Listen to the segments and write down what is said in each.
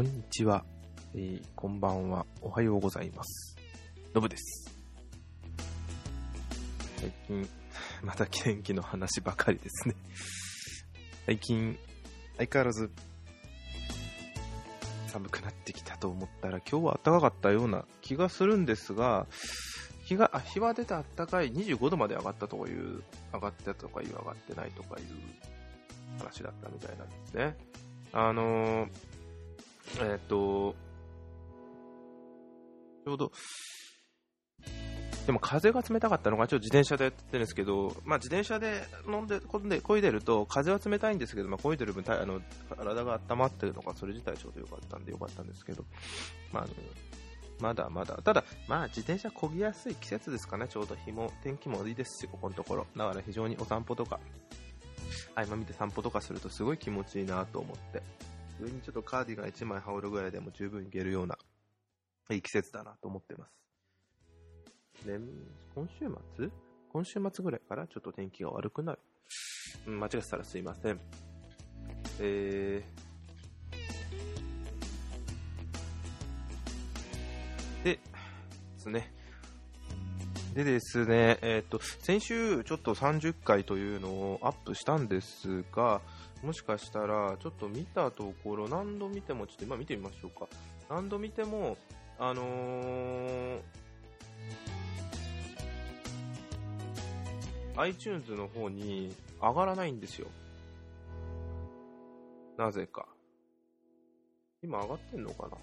こんにちは、えー、こんばんは、おはようございます。のぶです。最近、また天気の話ばかりですね。最近、相変わらず、寒くなってきたと思ったら、今日は暖かかったような気がするんですが、日が、あ、日は出た暖かい25度まで上がったとかいう、上がったとかいう、上がってないとかいう話だったみたいなんですね。あのー、えっ、と、ちょうど、でも風が冷たかったのが、ちょっと自転車でやってるんですけど、まあ自転車で飲んで、こんで、漕いでると、風は冷たいんですけど、まあ漕いでる分、あの、体が温まってるのが、それ自体ちょうど良かったんで良かったんですけど、まあ、あのまだまだ、ただ、まあ自転車漕ぎやすい季節ですかね、ちょうど日も、天気もいいですし、ここのところ。だから非常にお散歩とか、合間見て散歩とかするとすごい気持ちいいなと思って、上にちょっとカーディガン1枚羽織るぐらいでも十分いけるような、いい季節だなと思ってます。で、今週末？今週末ぐらいからちょっと天気が悪くなる。うん、間違ってたらすいません。えー、で、ですね。でですね、えっ、と、先週ちょっと30回というのをアップしたんですが、もしかしたら、ちょっと見たところ、何度見ても、ちょっと今見てみましょうか。何度見ても、あのー、iTunes の方に上がらないんですよ。なぜか。今上がってんのかな？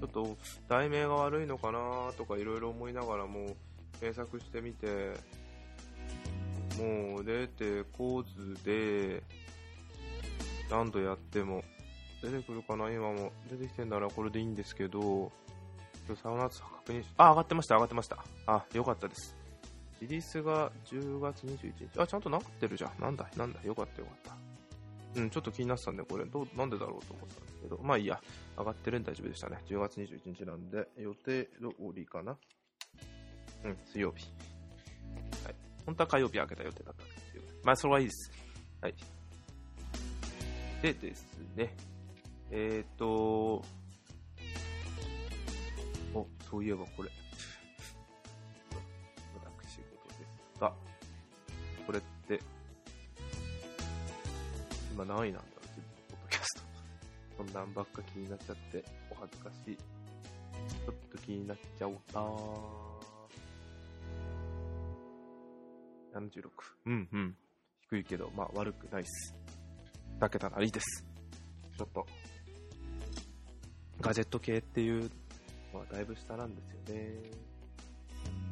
ちょっと題名が悪いのかなとかいろいろ思いながらも検索してみて、もう出てこずで、何度やっても出てくるかな？今も出てきてんだならこれでいいんですけど、サウナツ確認し、あ、上がってました、上がってました。あ、よかったです。リリースが10月21日。あ、ちゃんとなってるじゃん。なんだ、なんだ、よかったよかった。うん、ちょっと気になってたんで、これ、どう、なんでだろうと思ったんですけど、まあいいや、上がってるんで大丈夫でしたね。10月21日なんで、予定通りかな。うん、水曜日。はい。本当は火曜日開けた予定だったんですけど、まあそれはいいです。はい。でですね、えっ、ー、と、お、そういえばこれ。私事ですが、これって、今何位なんだろう、自分のポッドキャスト。そんなんばっか気になっちゃって、お恥ずかしい。ちょっと気になっちゃおうな76。うんうん。低いけど、まあ悪くないっす。だけたらいいです。ちょっと、ガジェット系っていうのはだいぶ下なんですよね。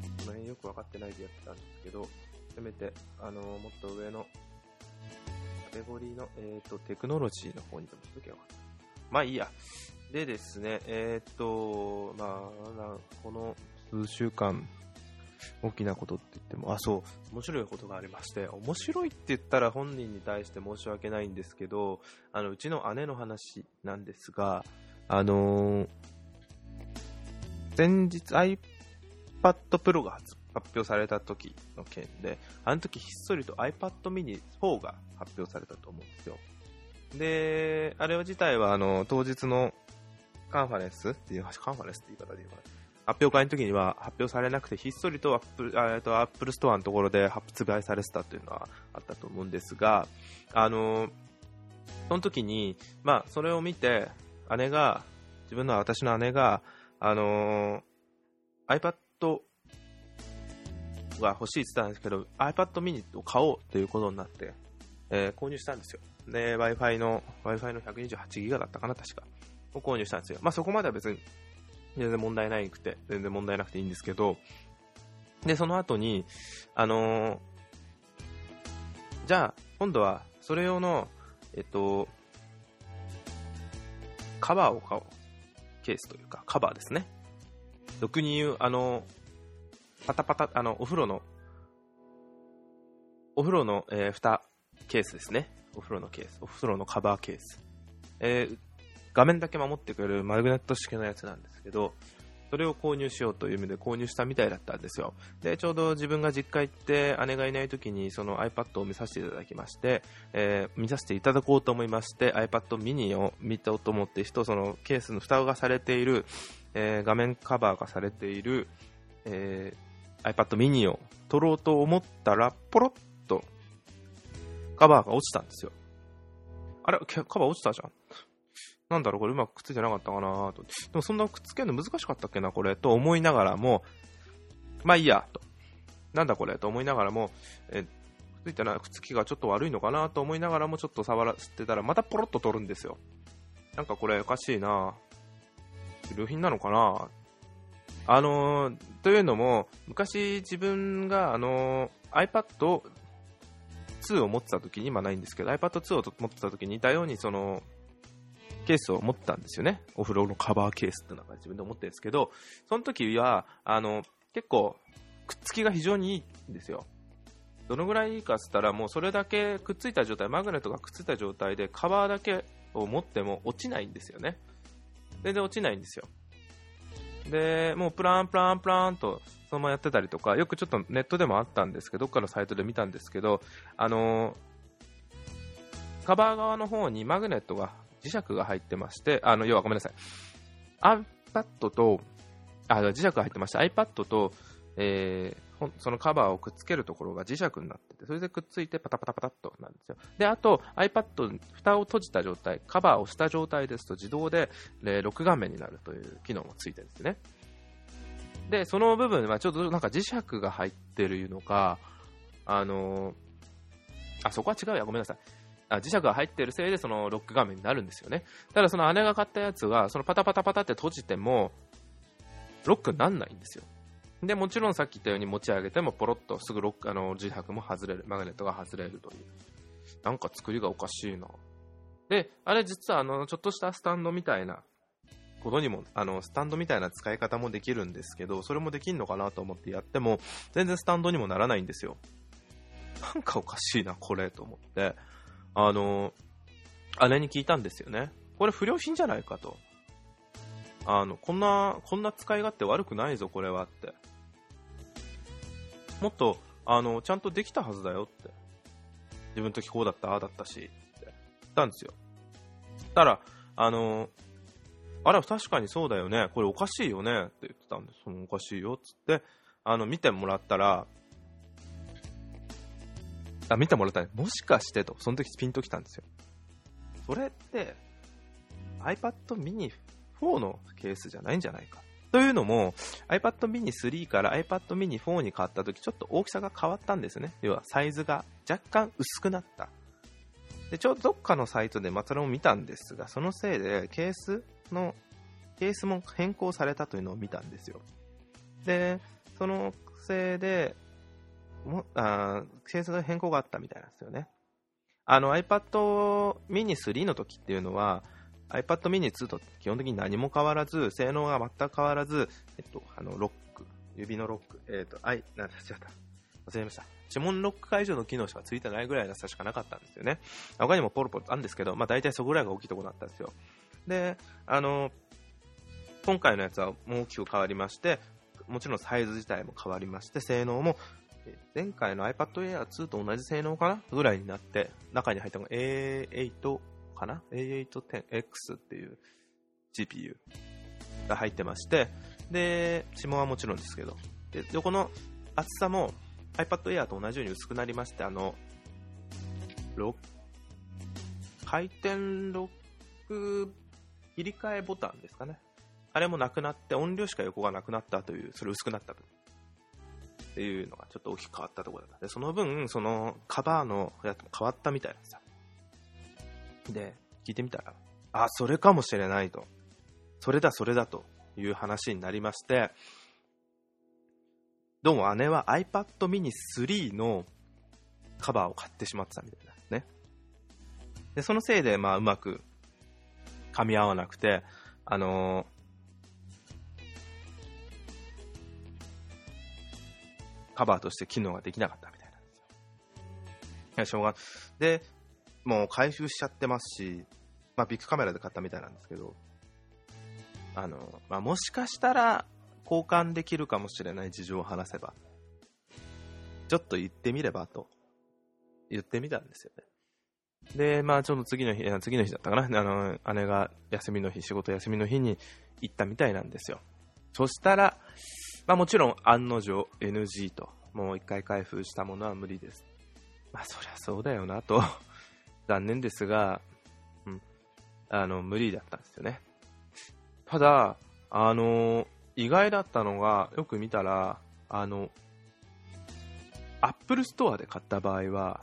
この辺よくわかってないでやってたんですけど、せめて、あのもっと上のカテゴリーの、えっ、と、テクノロジーの方にでもしときゃよかった。まあいいや。でですね、えっ、と、まあ、この数週間、大きなことって言っても、あ、そう、面白いことがありまして、面白いって言ったら本人に対して申し訳ないんですけど、あの、うちの姉の話なんですが、あのー先日 iPad Pro が発表された時の件で、あの時ひっそりと iPad mini 4が発表されたと思うんですよ。で、あれ自体はあの、当日のカンファレンスっていう、カンファレンスって言い方で言うかな。発表会の時には発表されなくて、ひっそりと Apple、えっと、 Apple Store のところで発売されてたというのはあったと思うんですが、あの、その時に、まあ、それを見て、姉が、自分の私の姉が、あの iPad が欲しいって言ってたんですけど、iPad mini を買おうということになって、えー購入したんですよ。で、Wi-Fi の、Wi-Fi の128ギガだったかな、確か。を購入したんですよ。まあそこまでは別に全然問題ないくて、全然問題なくていいんですけど、で、その後に、あのーじゃあ、今度は、それ用の、えっと、カバーを買おう。ケースというか、カバーですね。俗に言う、あの、パタパタ、あの、お風呂の、お風呂の、えー蓋ケースですね。お風呂のケース。お風呂のカバーケース。えー画面だけ守ってくれるマグネット式のやつなんですけど、それを購入しようという意味で購入したみたいだったんですよ。で、ちょうど自分が実家行って姉がいない時にその iPad を見させていただきまして、えー、見させていただこうと思いまして iPad mini を見たと思って人、そのケースの蓋がされている、えー、画面カバーがされている、えー、iPad mini を取ろうと思ったら、ポロッとカバーが落ちたんですよ。あれカバー落ちたじゃん。なんだろう、これうまくくっついてなかったかなと。でもそんなくっつけるの難しかったっけな、これ、と思いながらも、まあいいや、と。なんだこれ、と思いながらも、え、くっついてない、くっつきがちょっと悪いのかなと思いながらも、ちょっと触らせてたら、またポロッと取るんですよ。なんかこれおかしいな流品なのかなあのー、というのも、昔自分が、あのー、iPad 2を持ってた時に、今ないんですけど、iPad 2を持ってた時に似たように、その、ケースを持ったんですよね。お風呂のカバーケースってのが自分で思ってるんですけど、その時は、あの、結構、くっつきが非常にいいんですよ。どのぐらいいいかっつったら、もうそれだけくっついた状態、マグネットがくっついた状態で、カバーだけを持っても落ちないんですよね。全然落ちないんですよ。で、もうプランプランプランとそのままやってたりとか、よくちょっとネットでもあったんですけど、どっかのサイトで見たんですけど、あのー、カバー側の方にマグネットが磁石が入ってまして、あの、要はごめんなさい。iPad と、あ、磁石が入ってまして、iPad と、えー、そのカバーをくっつけるところが磁石になってて、それでくっついてパタパタパタっとなんですよ。で、あと iPad、蓋を閉じた状態、カバーをした状態ですと自動で、えー、録画面になるという機能もついてるんですね。で、その部分はちょっとなんか磁石が入ってるのか、あの、あ、そこは違うや、ごめんなさい。あ磁石が入ってるせいでそのロック画面になるんですよね。ただその姉が買ったやつは、そのパタパタパタって閉じても、ロックになんないんですよ。で、もちろんさっき言ったように持ち上げてもポロッとすぐロック、あの、磁石も外れる、マグネットが外れるという。なんか作りがおかしいな。で、あれ実はあの、ちょっとしたスタンドみたいなことにも、あの、スタンドみたいな使い方もできるんですけど、それもできんのかなと思ってやっても、全然スタンドにもならないんですよ。なんかおかしいな、これ、と思って。あの、姉に聞いたんですよね。これ不良品じゃないかと。あの、こんな、こんな使い勝手悪くないぞ、これはって。もっと、あの、ちゃんとできたはずだよって。自分の時こうだった、ああだったし、って言ったんですよ。たら、あの、あれ、確かにそうだよね。これおかしいよね。って言ってたんです。そのおかしいよ。つって、あの、見てもらったら、あ、見てもらったね。もしかしてと、その時ピンときたんですよ。それって、iPad mini 4のケースじゃないんじゃないか。というのも、iPad mini 3から iPad mini 4に変わった時、ちょっと大きさが変わったんですね。要は、サイズが若干薄くなった。で、ちょうどどっかのサイトでまたそれを見たんですが、そのせいで、ケースの、ケースも変更されたというのを見たんですよ。で、そのせいで、もあケースの変更があったみたいなんですよね。iPad mini 3の時っていうのは iPad mini 2と基本的に何も変わらず、性能が全く変わらず、えっと、あの、ロック、指のロック、えっと、あい、なんだ、違った。忘れました。指紋ロック解除の機能しかついてないぐらいの差しかなかったんですよね。他にもポロポロあるんですけど、まあ大体そこぐらいが大きいところだったんですよ。で、あの、今回のやつは大きく変わりまして、もちろんサイズ自体も変わりまして、性能も前回の iPad Air 2と同じ性能かな？ぐらいになって、中に入ったのが A8 かな ?A810X っていう GPU が入ってまして、で、指紋はもちろんですけど、で、横の厚さも iPad Air と同じように薄くなりまして、あの、回転ロック切り替えボタンですかね。あれもなくなって音量しか横がなくなったという、それ薄くなったとっていうのがちょっと大きく変わったところだった。で、その分、そのカバーのやつも変わったみたいなんですよ。で、聞いてみたら、あ、それかもしれないと。それだ、それだという話になりまして、どうも姉は iPad mini 3のカバーを買ってしまってたみたいなね。で、そのせいで、まあ、うまく噛み合わなくて、あのーカバーとして機能ができなかったみたいなんですよ。いや、しょうがで、もう回収しちゃってますし、まあ、ビッグカメラで買ったみたいなんですけど、あの、まあ、もしかしたら、交換できるかもしれない事情を話せば、ちょっと言ってみればと、言ってみたんですよね。で、まあ、ちょっと次の日、次の日だったかな、あの、姉が休みの日、仕事休みの日に行ったみたいなんですよ。そしたら、まあもちろん案の定 NG と、もう一回開封したものは無理です。まあそりゃそうだよなと 残念ですが、うん、あの、無理だったんですよね。ただ、あの、意外だったのが、よく見たら、あの、Apple Store で買った場合は、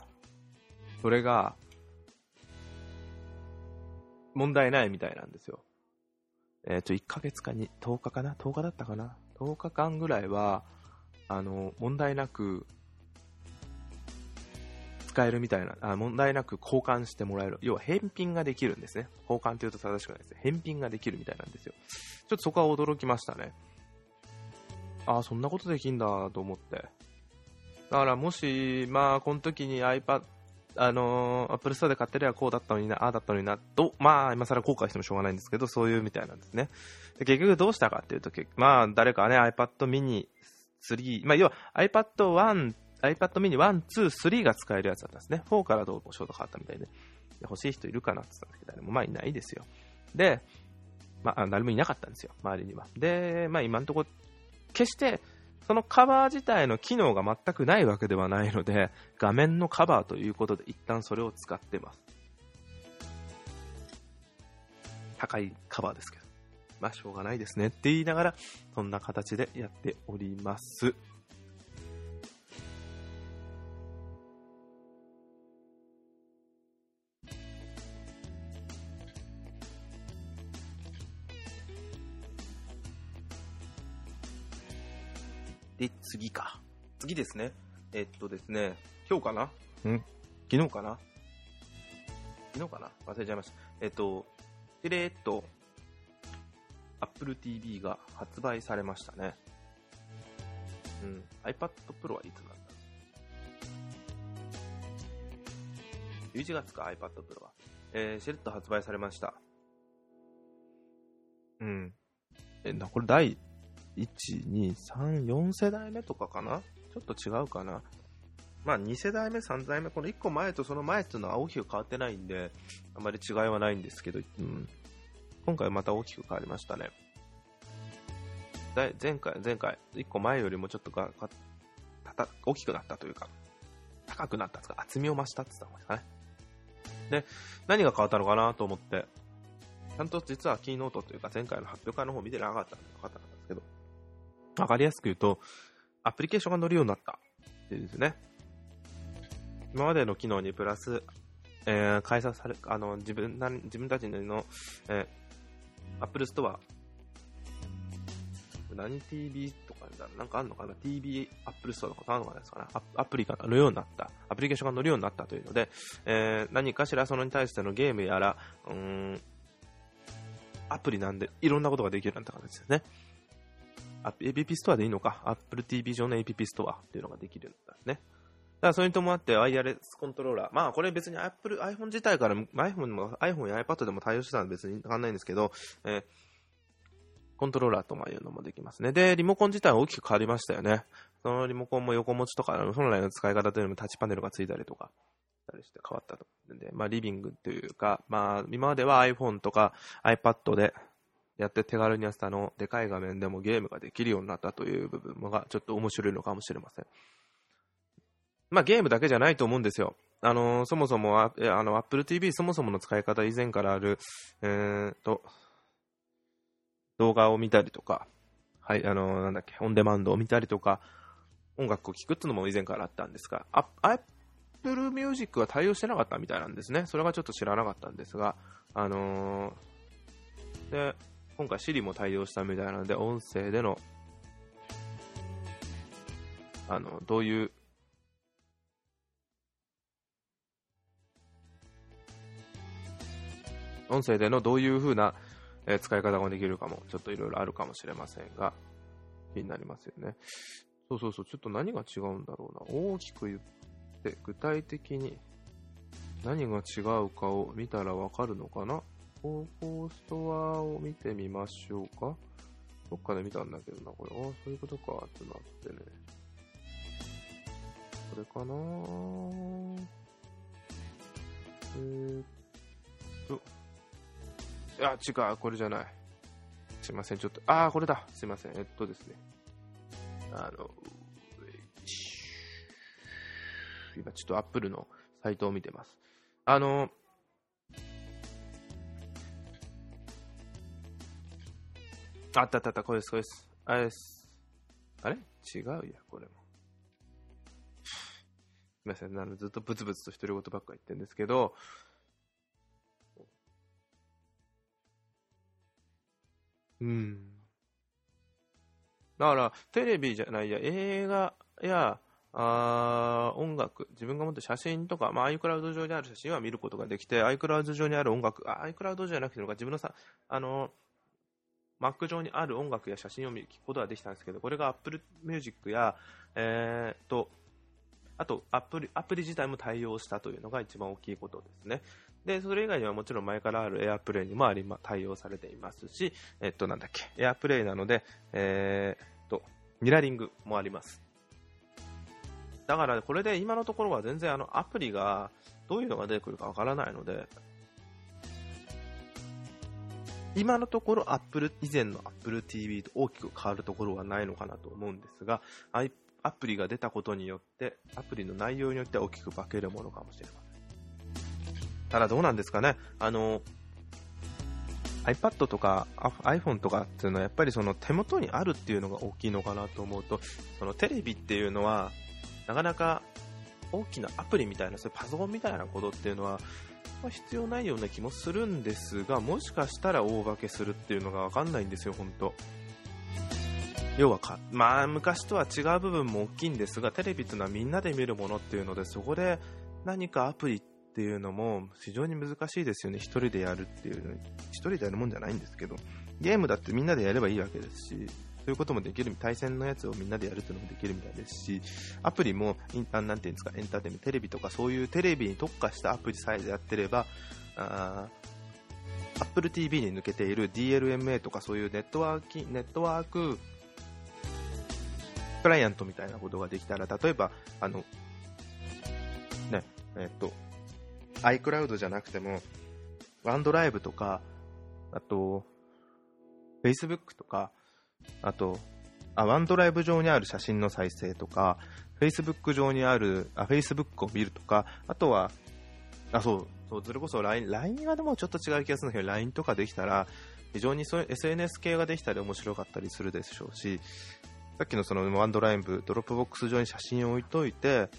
それが、問題ないみたいなんですよ。えっ、ー、と、1ヶ月かに、10日かな ?10 日だったかな？?10 日間ぐらいは、あの、問題なく、使えるみたいな、あ問題なく交換してもらえる。要は返品ができるんですね。交換って言うと正しくないですね。返品ができるみたいなんですよ。ちょっとそこは驚きましたね。ああ、そんなことできんだと思って。だからもし、まあ、この時に iPad、あのー、Apple Store で買ってりゃこうだったのにな、ああだったのにな、と、まあ、今更後悔してもしょうがないんですけど、そういうみたいなんですね。で結局どうしたかっていうと、まあ、誰かね、iPad mini 3、まあ、要は iPad 1、iPad mini 1、2、3が使えるやつだったんですね。4からどうもショート変わったみたいで。欲しい人いるかなって言ったんですけど、誰もまあいないですよ。で、まあ、誰もいなかったんですよ、周りには。で、まあ今のところ、決してそのカバー自体の機能が全くないわけではないので、画面のカバーということで一旦それを使ってます。高いカバーですけど。まあ、しょうがないですねって言いながら、そんな形でやっております。次か。次ですね。えっとですね、今日かな？ん昨日かな？昨日かな？忘れちゃいました。えっと、しれーっと、Apple TV が発売されましたね。うん。iPad Pro はいつなんだ ?11 月か iPad Pro は。えー、しれっと発売されました。うん。え、な、これ第1、2、3、4世代目とかかな？ちょっと違うかな？まあ2世代目、3代目、この1個前とその前っていうのは大きく変わってないんで、あまり違いはないんですけど、うん、今回また大きく変わりましたね。前回、前回、1個前よりもちょっとがたた大きくなったというか、高くなったとか、厚みを増したって言った方がいいですかね。で、何が変わったのかなと思って、ちゃんと実はキーノートというか前回の発表会の方見てなかったんで分かったんですけど、わかりやすく言うと、アプリケーションが載るようになったっていうんですね。今までの機能にプラス、えー、開催され、あの、自分な、自分たちの、えー、Apple Store、何 TV とかなんかあるのかな ?TV Apple Store とかあるのかな？ですかなアプリが乗るようになった。アプリケーションが乗るようになったというので、えー、何かしらそのに対してのゲームやら、うん、アプリなんでいろんなことができるようになった形ですね。APP ストアでいいのか、Apple TV 上の APP ストアっていうのができるんですね。だからそれに伴ってワイヤレスコントローラー。まあこれ別に Apple、iPhone 自体から iPhone も iPhone や iPad でも対応してたんで別に変わんないんですけど、えー、コントローラーというのもできますね。で、リモコン自体は大きく変わりましたよね。そのリモコンも横持ちとか、本来の使い方というのもタッチパネルがついたりとか、たりして変わったと。で、まあリビングというか、まあ今までは iPhone とか iPad でやって手軽にやってたの、でかい画面でもゲームができるようになったという部分がちょっと面白いのかもしれません。まあゲームだけじゃないと思うんですよ。あのー、そもそもあの Apple TV そもそもの使い方以前からある、えー、と、動画を見たりとか、はい、あのー、なんだっけ、オンデマンドを見たりとか、音楽を聴くっていうのも以前からあったんですが、Apple Music は対応してなかったみたいなんですね。それがちょっと知らなかったんですが、あのー、で、今回 Siri も対応したみたいなので、音声での、あの、どういう、音声でのどういう風な、え使い方ができるかも、ちょっといろいろあるかもしれませんが、気になりますよね。そうそうそう、ちょっと何が違うんだろうな。大きく言って、具体的に何が違うかを見たらわかるのかな？方法ストアを見てみましょうか。どっかで見たんだけどな、これ。ああ、そういうことか、ってなってね。これかなえー、っと。いや、違う、これじゃない。すいません、ちょっと。ああ、これだ。すいません。えっとですね。あの、今ちょっとアップルのサイトを見てます。あの、あったあったあった、これです、これです。あれ？です。あれ？違うや、これも。すみません、あのずっとブツブツと独り言ばっか言ってるんですけど、うん。だから、テレビじゃないや、映画や、あ音楽、自分が持って写真とか、まあ、iCloud 上にある写真は見ることができて、iCloud 上にある音楽、iCloud じゃなくて自分のさ、あの、Mac 上にある音楽や写真を見ることができたんですけど、これが Apple Music や、えー、と、あとアプリ、アプリ自体も対応したというのが一番大きいことですね。で、それ以外にはもちろん前からある AirPlay にもあり、ま、対応されていますし、えっと、なんだっけ、AirPlay なので、えー、と、ミラーリングもあります。だからこれで今のところは全然あのアプリがどういうのが出てくるかわからないので、今のところ Apple、以前の Apple TV と大きく変わるところはないのかなと思うんですが、アプリが出たことによって、アプリの内容によっては大きく化けるものかもしれません。ただどうなんですかね、あの、iPad とか iPhone とかっていうのはやっぱりその手元にあるっていうのが大きいのかなと思うと、そのテレビっていうのはなかなか大きなアプリみたいな、そういうパソコンみたいなことっていうのは、ま、必要ないような気もするんですが、もしかしたら大化けするっていうのがわかんないんですよ、本当。要はか、まあ、昔とは違う部分も大きいんですが、テレビっていうのはみんなで見るものっていうので、そこで何かアプリっていうのも非常に難しいですよね、1人でやるっていうのに。1人でやるもんじゃないんですけど、ゲームだってみんなでやればいいわけですし、そういうこともできる、対戦のやつをみんなでやるっていうのもできるみたいですし、アプリも、なんていうんですか、エンターテイメント、テレビとかそういうテレビに特化したアプリさえやってれば、あ Apple TV に抜けている DLMA とかそういうネットワーキネットワーククライアントみたいなことができたら、例えば、あの、ね、えっと、iCloud じゃなくても、 OneDrive とか、あと、Facebook とか、あと、あ、 OneDrive 上にある写真の再生とか、Facebook 上にある、あ、Facebook を見るとか、あとは、あ、そう、そう、それこそ LINE、LINE はでもちょっと違う気がするんだけど、LINE とかできたら、非常にそういう SNS 系ができたり面白かったりするでしょうし、さっきのその OneDrive、Dropbox 上に写真を置いといて、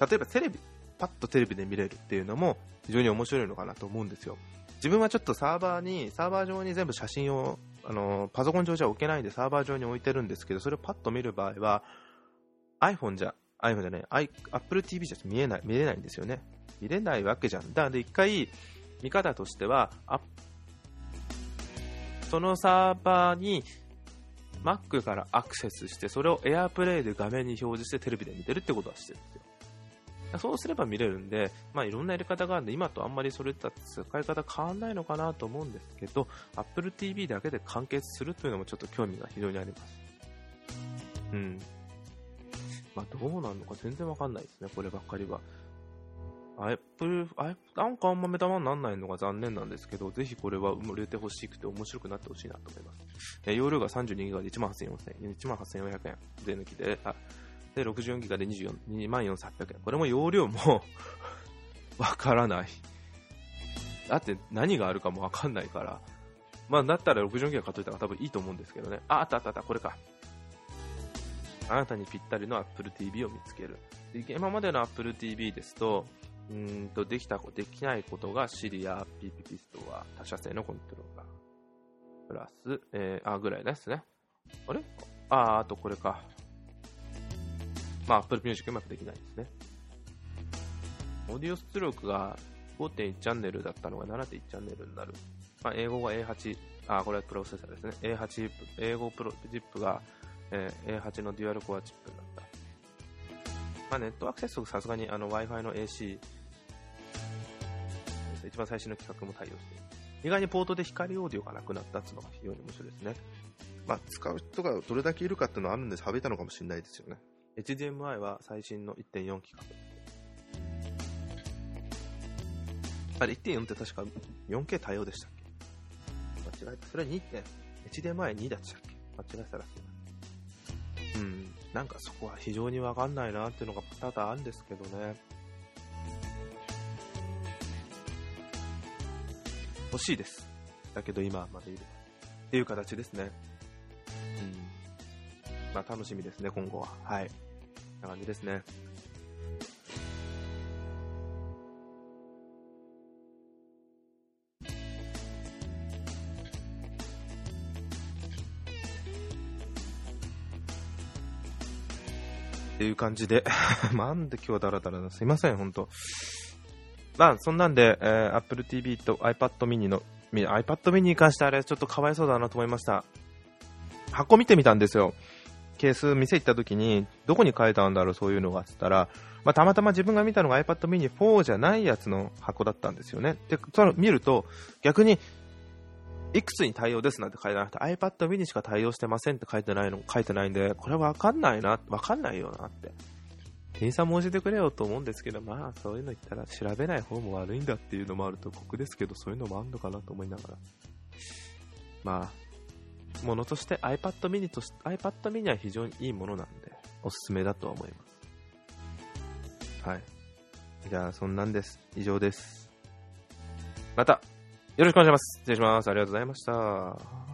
例えばテレビ、パッとテレビで見れるっていうのも非常に面白いのかなと思うんですよ。自分はちょっとサーバーに、サーバー上に全部写真をあのパソコン上じゃ置けないんでサーバー上に置いてるんですけど、それをパッと見る場合は iPhone じゃ、iPhone じゃない、Apple TV じゃ見えない、見れないんですよね。見れないわけじゃん。だから一回、見方としては、そのサーバーに Mac からアクセスして、それを AirPlay で画面に表示してテレビで見てるってことはしてるんですよ。そうすれば見れるんで、まあ、いろんなやり方があるんで、今とあんまりそれとは使い方変わんないのかなと思うんですけど、Apple TV だけで完結するというのもちょっと興味が非常にあります。うん。まあ、どうなるのか全然わかんないですね、こればっかりは。Apple、なんかあんま目玉にならないのが残念なんですけど、ぜひこれは売れてほしくて面白くなってほしいなと思います。え容量が 32GB で18,400円、18,400円、税抜きで、あ、で、64ギガで24,800円。これも容量も わからない。だって何があるかもわかんないから。まあ、だったら64ギガ買っといたら多分いいと思うんですけどね。あ、あったあったあった、これか。あなたにぴったりの Apple TV を見つける。今までの Apple TV ですと、うんとできたできないことが Siri や PP ピストは他社製のコントローラー。プラス、えー、あ、ぐらいですね。あれ？あ、あとこれか。まあ、Apple Music うまくできないですね。オーディオ出力が5.1チャンネルだったのが7.1チャンネルになる。まあ、 A5 が A8、あ、これはプロセッサーですね。A8、 A5 プロチップが、えー、A8 のデュアルコアチップになった。まあ、ネットアクセスさすがにあの Wi-Fi の AC、一番最新の企画も対応している。意外にポートで光オーディオがなくなったっていうのが非常に面白いですね。まあ、使う人がどれだけいるかっていうのはあるんで省いたのかもしれないですよね。HDMI は最新の1.4規格。あれ、1.4って確か 4K 対応でしたっけ？間違えた。それは2点。HDMI2 だったっけ？間違えたらすいません。うん。なんかそこは非常にわかんないなっていうのが多々あるんですけどね。欲しいです。だけど今までいる。っていう形ですね。うん。まあ楽しみですね、今後は。はい。な感じですね。っていう感じで、なんで今日ダラダラだ、すいません、ほんと。まあ、そんなんで、えー、Apple TV と iPad mini の、iPad mini に関してあれ、ちょっとかわいそうだなと思いました。箱見てみたんですよ。ケース店行った時に、どこに書いたんだろう、そういうのが、つったら、まあ、たまたま自分が見たのが iPad mini 4じゃないやつの箱だったんですよね。で、その見ると、逆にいくつに対応ですなんて書いてなくて iPad mini しか対応してませんって書いてないの、書いてないんで、これわかんないな、わかんないよなって。店員さんも教えてくれよと思うんですけど、まあそういうの言ったら調べない方も悪いんだっていうのもあると酷ですけど、そういうのもあるのかなと思いながら。まあ、ものとして iPad mini とし iPad mini は非常にいいものなんで、おすすめだとは思います。はい。じゃあ、そんなんです。以上です。またよろしくお願いします。失礼します。ありがとうございました。